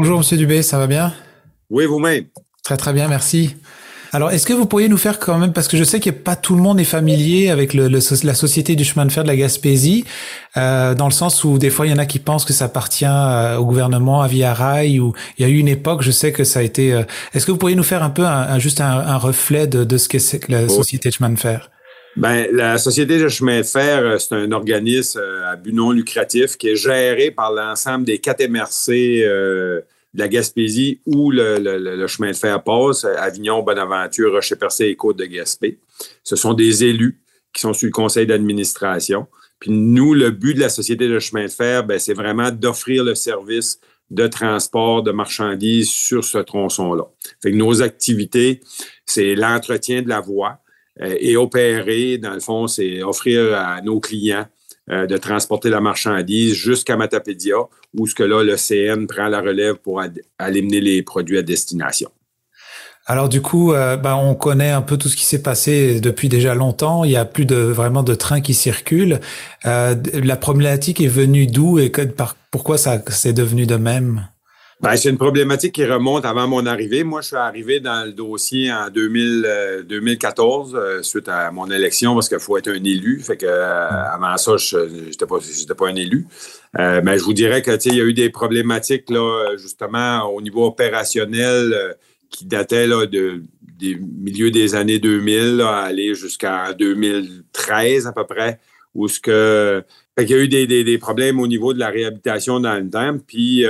Bonjour, Monsieur Dubé, ça va bien? Oui, vous-même. Très très bien, merci. Alors, est-ce que vous pourriez nous faire quand même, parce que je sais que pas tout le monde est familier avec le, la Société du chemin de fer de la Gaspésie, euh, dans le sens où des fois il y en a qui pensent que ça appartient euh, au gouvernement, à Via Rail, ou il y a eu une époque, je sais que ça a été. Euh, est-ce que vous pourriez nous faire un peu un, juste un, reflet de, de ce qu'est que la Société de chemin de fer? Ben, la Société de chemin de fer, c'est un organisme à but non lucratif qui est géré par l'ensemble des quatre MRC de la Gaspésie où le, chemin de fer passe, Avignon, Bonaventure, Rocher-Percé et Côte de Gaspé. Ce sont des élus qui sont sur le conseil d'administration. Puis nous, le but de la Société de chemin de fer, ben, c'est vraiment d'offrir le service de transport de marchandises sur ce tronçon-là. Fait que nos activités, c'est l'entretien de la voie euh, et opérer, dans le fond, c'est offrir à nos clients euh, de transporter la marchandise jusqu'à Matapédia, où ce que là, le CN prend la relève pour aller mener les produits à destination. Alors du coup, euh, bah, on connaît un peu tout ce qui s'est passé depuis déjà longtemps. Il y a plus de vraiment de trains qui circulent. Euh, la problématique est venue d'où et pourquoi ça c'est devenu de même? Ben, c'est une problématique qui remonte avant mon arrivée. Moi, je suis arrivé dans le dossier en 2000, 2014 euh, euh, suite à mon élection parce qu'il faut être un élu. Fait que euh, avant ça, je n'étais pas, pas un élu. mais je vous dirais que il y a eu des problématiques là, justement au niveau opérationnel qui dataient là, de, des milieux des années 2000 à aller jusqu'en 2013 à peu près, où ce que il y a eu des, des, des, problèmes au niveau de la réhabilitation dans le temps. Puis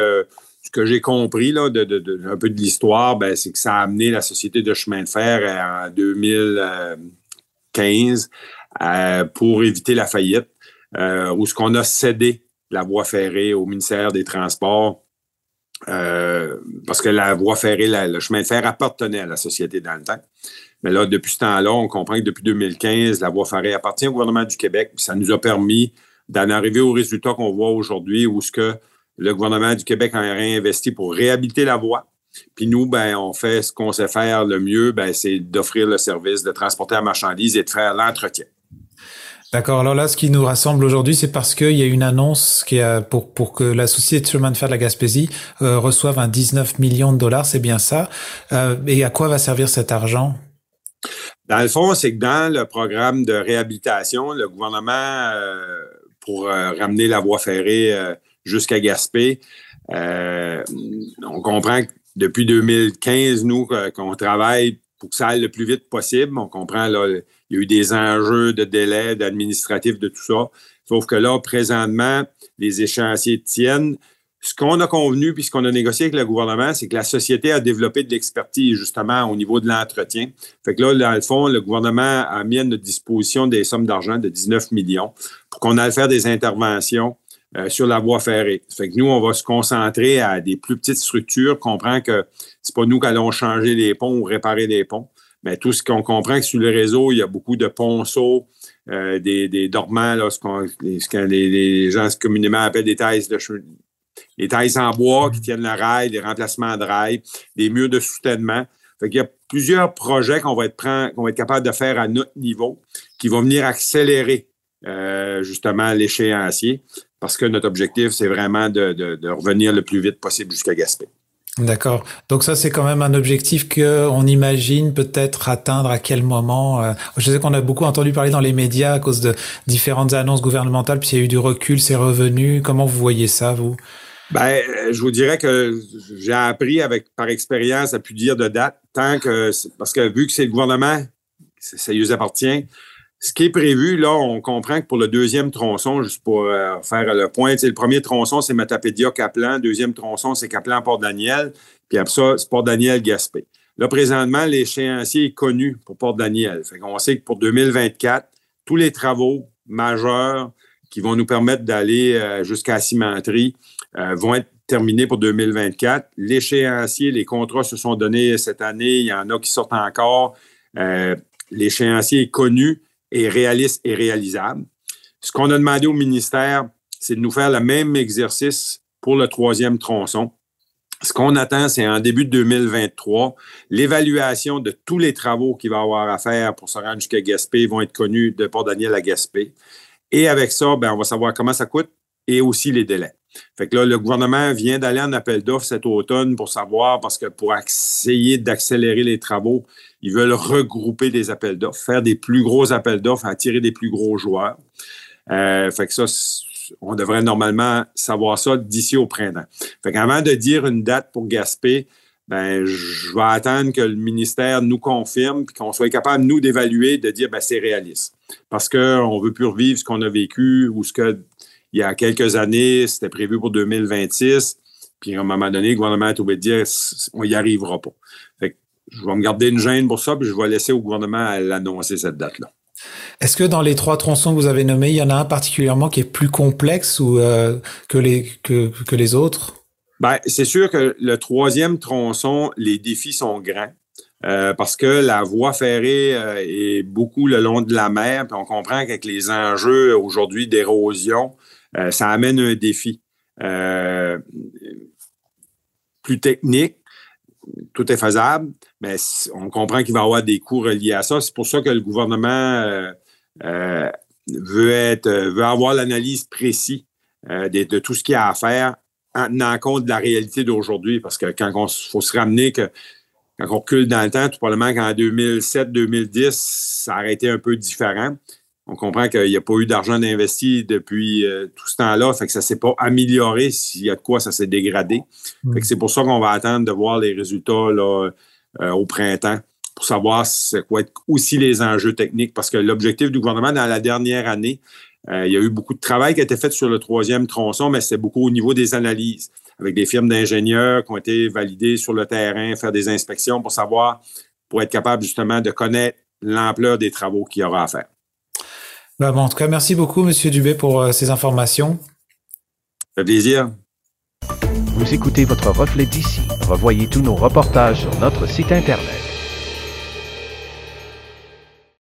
ce que j'ai compris là, un peu de l'histoire, ben, c'est que ça a amené la Société de chemin de fer en 2015 euh, pour éviter la faillite, euh, où ce qu'on a cédé la voie ferrée au ministère des Transports. Euh, parce que la voie ferrée, le chemin de fer appartenait à la société dans le temps. Mais là, depuis ce temps-là, on comprend que depuis 2015, la voie ferrée appartient au gouvernement du Québec. ça nous a permis d'en arriver au résultat qu'on voit aujourd'hui, où ce que le gouvernement du Québec a réinvesti pour réhabiliter la voie. Puis nous, ben, on fait ce qu'on sait faire le mieux, ben, c'est d'offrir le service de transporter la marchandise et de faire l'entretien. D'accord. Alors là, ce qui nous rassemble aujourd'hui, c'est parce qu'il y a une annonce qui a pour pour que la société de chemin de fer de la Gaspésie euh, reçoive un 19 millions de dollars, c'est bien ça. Euh, et à quoi va servir cet argent? Dans le fond, c'est que dans le programme de réhabilitation, le gouvernement, euh, pour ramener la voie ferrée jusqu'à Gaspé. Euh, on comprend que depuis 2015, nous, qu'on travaille pour que ça aille le plus vite possible. On comprend, là, il y a eu des enjeux de délai, d'administratif, de tout ça. Sauf que là, présentement, les échéanciers tiennent. Ce qu'on a convenu puis ce qu'on a négocié avec le gouvernement, c'est que la société a développé de l'expertise justement au niveau de l'entretien. Fait que là, dans le fond, le gouvernement a mis à notre disposition des sommes d'argent de 19 millions pour qu'on aille faire des interventions euh, sur la voie ferrée. Que nous, on va se concentrer à des plus petites structures, comprend que c'est pas nous qui allons changer les ponts ou réparer les ponts, mais tout ce qu'on comprend que sur le réseau, il y a beaucoup de ponceaux, euh, des, des, dormants, là, ce, ce que les, gens communément appellent des tailles de les tailles en bois qui tiennent le rail, des remplacements de rail, des murs de soutènement. Fait qu'il y a plusieurs projets qu'on va être qu'on va être capable de faire à notre niveau qui vont venir accélérer euh, justement l'échéancier parce que notre objectif, c'est vraiment de, revenir le plus vite possible jusqu'à Gaspé. D'accord. Donc ça, c'est quand même un objectif qu'on imagine peut-être atteindre à quel moment. Euh, je sais qu'on a beaucoup entendu parler dans les médias à cause de différentes annonces gouvernementales, puis il y a eu du recul, c'est revenu. Comment vous voyez ça, vous? Ben, je vous dirais que j'ai appris avec par expérience à plus dire de date, tant que parce que vu que c'est le gouvernement, ça lui appartient, ce qui est prévu, là, on comprend que pour le deuxième tronçon, juste pour euh, faire le point, le premier tronçon, c'est Matapédia-Caplan. Deuxième tronçon, c'est Caplan-Port-Daniel. Puis après ça, c'est Port-Daniel-Gaspé. Là, présentement, l'échéancier est connu pour Port-Daniel. Fait qu'on sait que pour 2024, tous les travaux majeurs qui vont nous permettre d'aller euh, jusqu'à cimenterie euh, vont être terminés pour 2024. L'échéancier, les contrats se sont donnés cette année. Il y en a qui sortent encore. L'échéancier est connu est réaliste et réalisable. Ce qu'on a demandé au ministère, c'est de nous faire le même exercice pour le troisième tronçon. Ce qu'on attend, c'est en début de 2023, l'évaluation de tous les travaux qu'il va avoir à faire pour se rendre jusqu'à Gaspé vont être connus de Port-Daniel à Gaspé. Et avec ça, ben, on va savoir comment ça coûte et aussi les délais. Fait que là, le gouvernement vient d'aller en appel d'offres cet automne pour savoir, parce que pour essayer d'accélérer les travaux, ils veulent regrouper des appels d'offres, faire des plus gros appels d'offres, attirer des plus gros joueurs. Euh, fait que ça, on devrait normalement savoir ça d'ici au printemps. Fait qu'avant de dire une date pour Gaspé, ben, je vais attendre que le ministère nous confirme puis qu'on soit capable, nous, d'évaluer, de dire, ben, c'est réaliste. Parce qu'on ne veut plus revivre ce qu'on a vécu ou ce que, il y a quelques années, c'était prévu pour 2026. Puis, à un moment donné, le gouvernement a trouvé de dire, on n'y arrivera pas. Fait que je vais me garder une gêne pour ça, puis je vais laisser au gouvernement l'annoncer cette date-là. Est-ce que dans les trois tronçons que vous avez nommés, il y en a un particulièrement qui est plus complexe ou euh, que, les, que, que les autres? Ben, c'est sûr que le troisième tronçon, les défis sont grands. Euh, parce que la voie ferrée euh, est beaucoup le long de la mer, puis on comprend qu'avec les enjeux aujourd'hui d'érosion, euh, ça amène un défi plus technique. Tout est faisable, mais on comprend qu'il va y avoir des coûts reliés à ça. C'est pour ça que le gouvernement veut être veut avoir l'analyse précise de, de, tout ce qu'il y a à faire en tenant compte de la réalité d'aujourd'hui, parce que quand on faut se ramener que quand on recule dans le temps, tout probablement qu'en 2007-2010, ça aurait été un peu différent. On comprend qu'il n'y a pas eu d'argent investi depuis euh, tout ce temps-là, fait que ça ne s'est pas amélioré. S'il y a de quoi, ça s'est dégradé. Mm. Fait que c'est pour ça qu'on va attendre de voir les résultats là, euh, au printemps pour savoir c'est quoi être aussi les enjeux techniques. Parce que l'objectif du gouvernement dans la dernière année, euh, il y a eu beaucoup de travail qui a été fait sur le troisième tronçon, mais c'est beaucoup au niveau des analyses, avec des firmes d'ingénieurs qui ont été validées sur le terrain, faire des inspections pour savoir, pour être capable justement de connaître l'ampleur des travaux qu'il y aura à faire. Ben bon, en tout cas, merci beaucoup, M. Dubé, pour euh, ces informations. Ça fait plaisir. Vous écoutez votre reflet d'ici. Revoyez tous nos reportages sur notre site Internet.